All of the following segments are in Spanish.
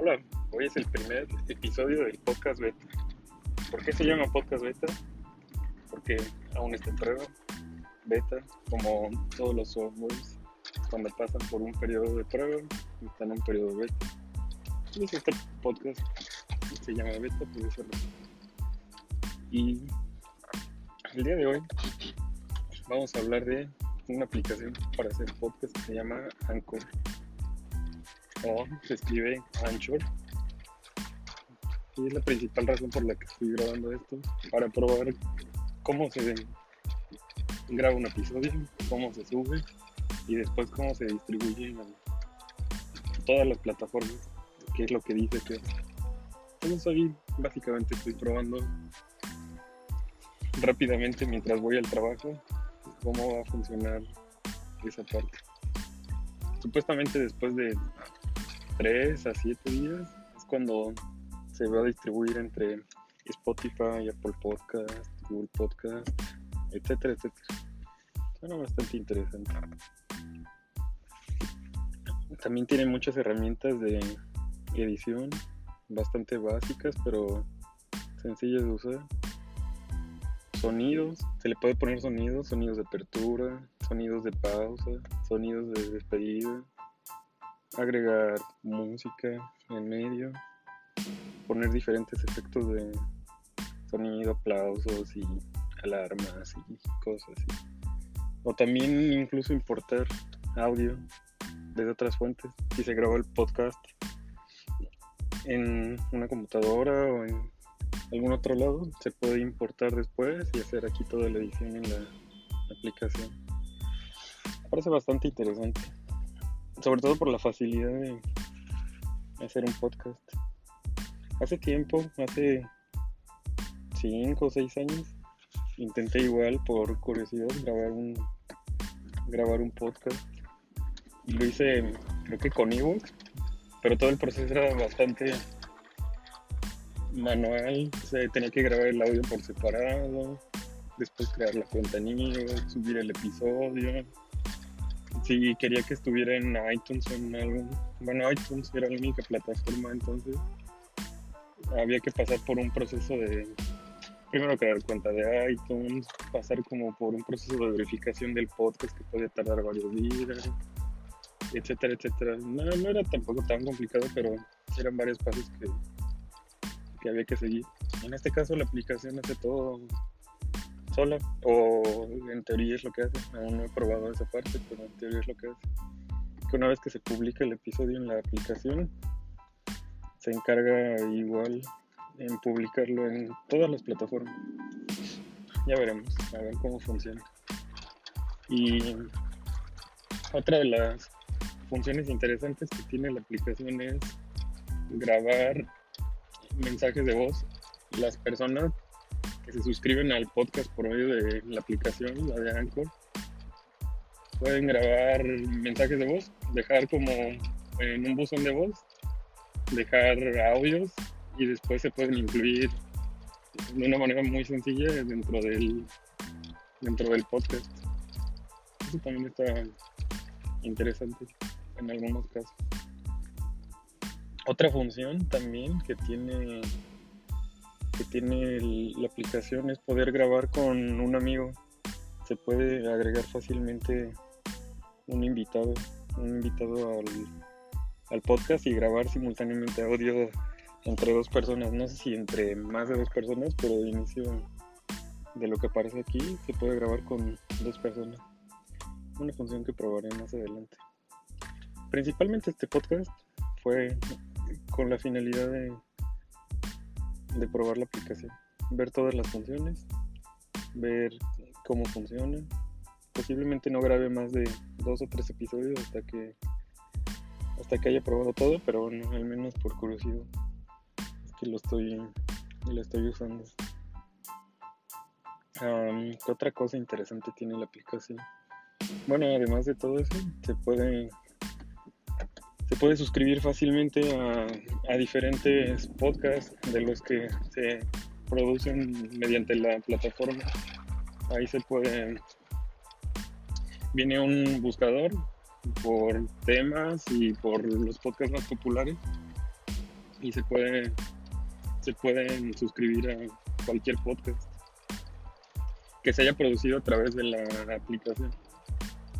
Hoy es el primer episodio del podcast beta. ¿Por qué se llama podcast beta? Porque aún está en prueba. Beta, como todos los softwares, cuando pasan por un periodo de prueba, están en un periodo beta. Y este podcast se llama beta, por eso. Y el día de hoy vamos a hablar de una aplicación para hacer podcast que se llama Anchor o se escribe Anchor y es la principal razón por la que estoy grabando esto para probar cómo se graba un episodio, cómo se sube y después cómo se distribuye en todas las plataformas, que es lo que dice que entonces básicamente estoy probando rápidamente mientras voy al trabajo cómo va a funcionar esa parte. Supuestamente después de 3 a 7 días es cuando se va a distribuir entre Spotify, Apple Podcast, Google Podcast, etcétera, etcétera. Suena bastante interesante. También tiene muchas herramientas de edición, bastante básicas, pero sencillas de usar. Sonidos, se le puede poner sonidos, sonidos de apertura, sonidos de pausa, sonidos de despedida, agregar música en medio, poner diferentes efectos de sonido, aplausos y alarmas y cosas así. O también incluso importar audio desde otras fuentes. Si se grabó el podcast en una computadora o en algún otro lado, se puede importar después y hacer aquí toda la edición en la aplicación. Parece bastante interesante sobre todo por la facilidad de hacer un podcast. Hace tiempo, hace 5 o 6 años, intenté igual por curiosidad grabar un grabar un podcast. Lo hice creo que con ebooks, pero todo el proceso era bastante manual, o sea, tenía que grabar el audio por separado, después crear la cuenta subir el episodio, si quería que estuviera en iTunes o en algún. Bueno, iTunes era la única plataforma, entonces había que pasar por un proceso de. Primero crear cuenta de iTunes, pasar como por un proceso de verificación del podcast que podía tardar varios días, etcétera, etcétera. No, no era tampoco tan complicado, pero eran varios pasos que, que había que seguir. En este caso, la aplicación hace todo sola o en teoría es lo que hace. Aún no he probado esa parte, pero en teoría es lo que hace. Que una vez que se publica el episodio en la aplicación, se encarga igual en publicarlo en todas las plataformas. Ya veremos, a ver cómo funciona. Y otra de las funciones interesantes que tiene la aplicación es grabar mensajes de voz. Las personas se suscriben al podcast por medio de la aplicación, la de Anchor, pueden grabar mensajes de voz, dejar como en un buzón de voz, dejar audios y después se pueden incluir de una manera muy sencilla dentro del dentro del podcast. Eso también está interesante en algunos casos. Otra función también que tiene que tiene la aplicación es poder grabar con un amigo. Se puede agregar fácilmente un invitado, un invitado al, al podcast y grabar simultáneamente audio entre dos personas. No sé si entre más de dos personas, pero de inicio de lo que aparece aquí se puede grabar con dos personas. Una función que probaré más adelante. Principalmente este podcast fue con la finalidad de de probar la aplicación, ver todas las funciones, ver cómo funciona. Posiblemente no grabe más de dos o tres episodios hasta que hasta que haya probado todo, pero bueno, al menos por curiosidad que lo estoy lo estoy usando. ¿Qué otra cosa interesante tiene la aplicación? Bueno, además de todo eso, se puede se puede suscribir fácilmente a, diferentes podcasts de los que se producen mediante la plataforma. Ahí se puede, viene un buscador por temas y por los podcasts más populares. y se puede se pueden suscribir a cualquier podcast que se haya producido a través de la aplicación.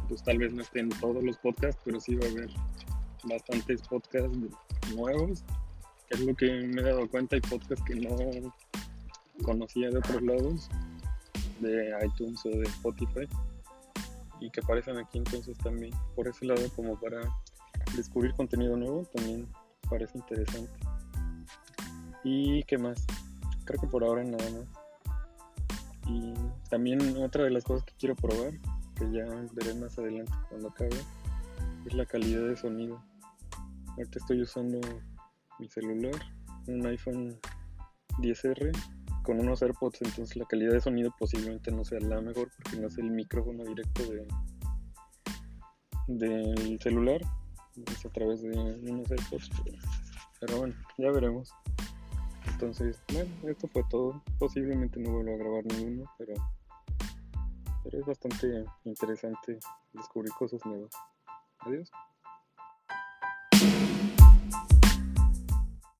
Pues tal vez no estén todos los podcasts, pero sí va a haber bastantes podcasts nuevos, es lo que me he dado cuenta, hay podcasts que no conocía de otros lados, de iTunes o de Spotify, y que aparecen aquí entonces también, por ese lado como para descubrir contenido nuevo, también parece interesante. ¿Y qué más? Creo que por ahora nada más. Y también otra de las cosas que quiero probar, que ya veré más adelante cuando acabe, es la calidad de sonido. Ahorita estoy usando mi celular, un iPhone 10R con unos AirPods, entonces la calidad de sonido posiblemente no sea la mejor porque no es el micrófono directo de del celular, es a través de unos AirPods, pero bueno, ya veremos. Entonces, bueno, esto fue todo. Posiblemente no vuelva a grabar ninguno, pero, pero es bastante interesante descubrir cosas nuevas. Adiós.